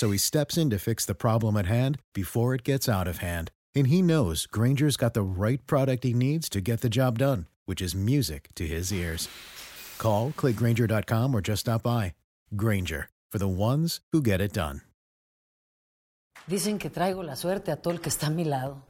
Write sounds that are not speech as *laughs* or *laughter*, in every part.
So he steps in to fix the problem at hand before it gets out of hand. And he knows Granger's got the right product he needs to get the job done, which is music to his ears. Call, clickgranger.com, or just stop by. Granger, for the ones who get it done. Dicen que traigo la suerte a todo el que está a mi lado.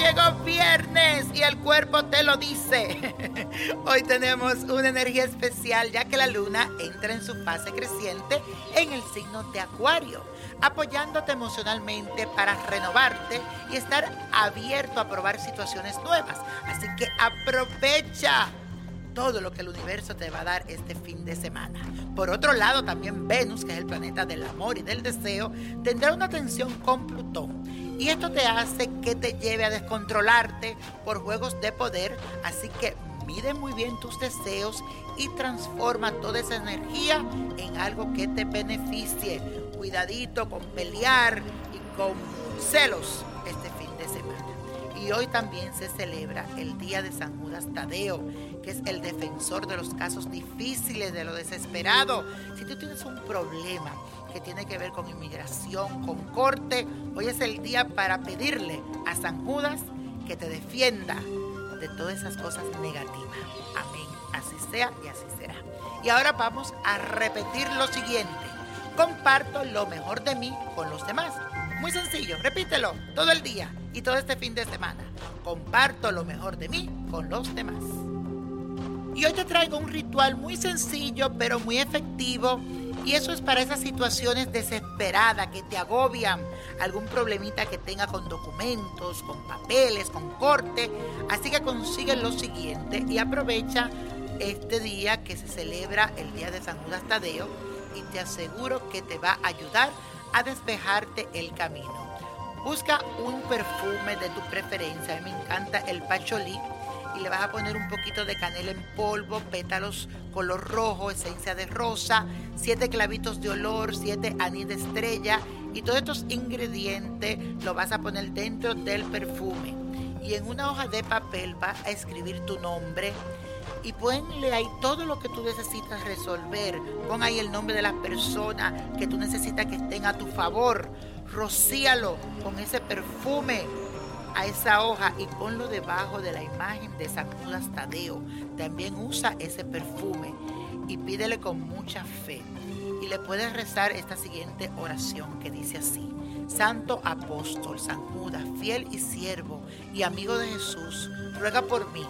Llegó viernes y el cuerpo te lo dice. *laughs* Hoy tenemos una energía especial ya que la luna entra en su fase creciente en el signo de Acuario, apoyándote emocionalmente para renovarte y estar abierto a probar situaciones nuevas. Así que aprovecha todo lo que el universo te va a dar este fin de semana. Por otro lado, también Venus, que es el planeta del amor y del deseo, tendrá una tensión con Plutón. Y esto te hace que te lleve a descontrolarte por juegos de poder. Así que mide muy bien tus deseos y transforma toda esa energía en algo que te beneficie. Cuidadito con pelear y con celos este fin de semana. Y hoy también se celebra el Día de San Judas Tadeo, que es el defensor de los casos difíciles, de lo desesperado. Si tú tienes un problema que tiene que ver con inmigración, con corte, hoy es el día para pedirle a San Judas que te defienda de todas esas cosas negativas. Amén. Así sea y así será. Y ahora vamos a repetir lo siguiente. Comparto lo mejor de mí con los demás. Muy sencillo, repítelo todo el día y todo este fin de semana. Comparto lo mejor de mí con los demás. Y hoy te traigo un ritual muy sencillo pero muy efectivo. Y eso es para esas situaciones desesperadas que te agobian, algún problemita que tenga con documentos, con papeles, con corte. Así que consigue lo siguiente y aprovecha este día que se celebra el Día de San Judas Tadeo y te aseguro que te va a ayudar a despejarte el camino. Busca un perfume de tu preferencia. A mí me encanta el pacholí y le vas a poner un poquito de canela en polvo, pétalos color rojo, esencia de rosa, siete clavitos de olor, siete anís de estrella y todos estos ingredientes lo vas a poner dentro del perfume. Y en una hoja de papel vas a escribir tu nombre y ponle ahí todo lo que tú necesitas resolver. Pon ahí el nombre de las personas que tú necesitas que estén a tu favor. Rocíalo con ese perfume a esa hoja y ponlo debajo de la imagen de San Judas Tadeo. También usa ese perfume y pídele con mucha fe. Y le puedes rezar esta siguiente oración que dice así. Santo apóstol San Judas, fiel y siervo y amigo de Jesús, ruega por mí.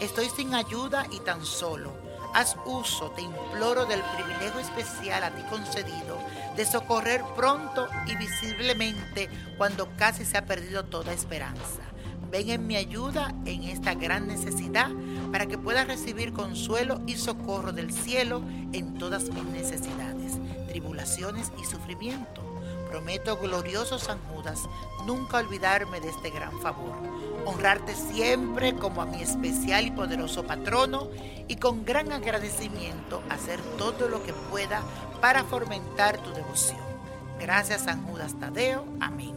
Estoy sin ayuda y tan solo. Haz uso, te imploro, del privilegio especial a ti concedido de socorrer pronto y visiblemente cuando casi se ha perdido toda esperanza. Ven en mi ayuda en esta gran necesidad para que pueda recibir consuelo y socorro del cielo en todas mis necesidades, tribulaciones y sufrimiento Prometo, glorioso San Judas, nunca olvidarme de este gran favor. Honrarte siempre como a mi especial y poderoso patrono y con gran agradecimiento hacer todo lo que pueda para fomentar tu devoción. Gracias San Judas Tadeo. Amén.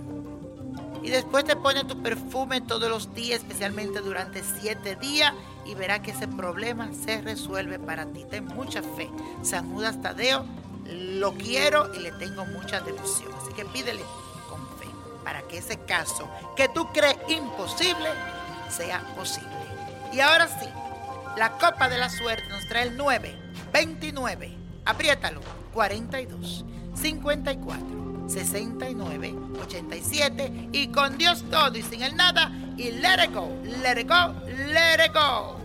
Y después te pones tu perfume todos los días, especialmente durante siete días, y verás que ese problema se resuelve para ti. Ten mucha fe. San Judas Tadeo, lo quiero y le tengo mucha devoción. Así que pídele con fe para que ese caso que tú crees imposible sea posible. Y ahora sí, la copa de la suerte nos trae el 9, 29, apriétalo, 42, 54. 69 87 y con Dios todo y sin el nada y let it go, let it go, let it go.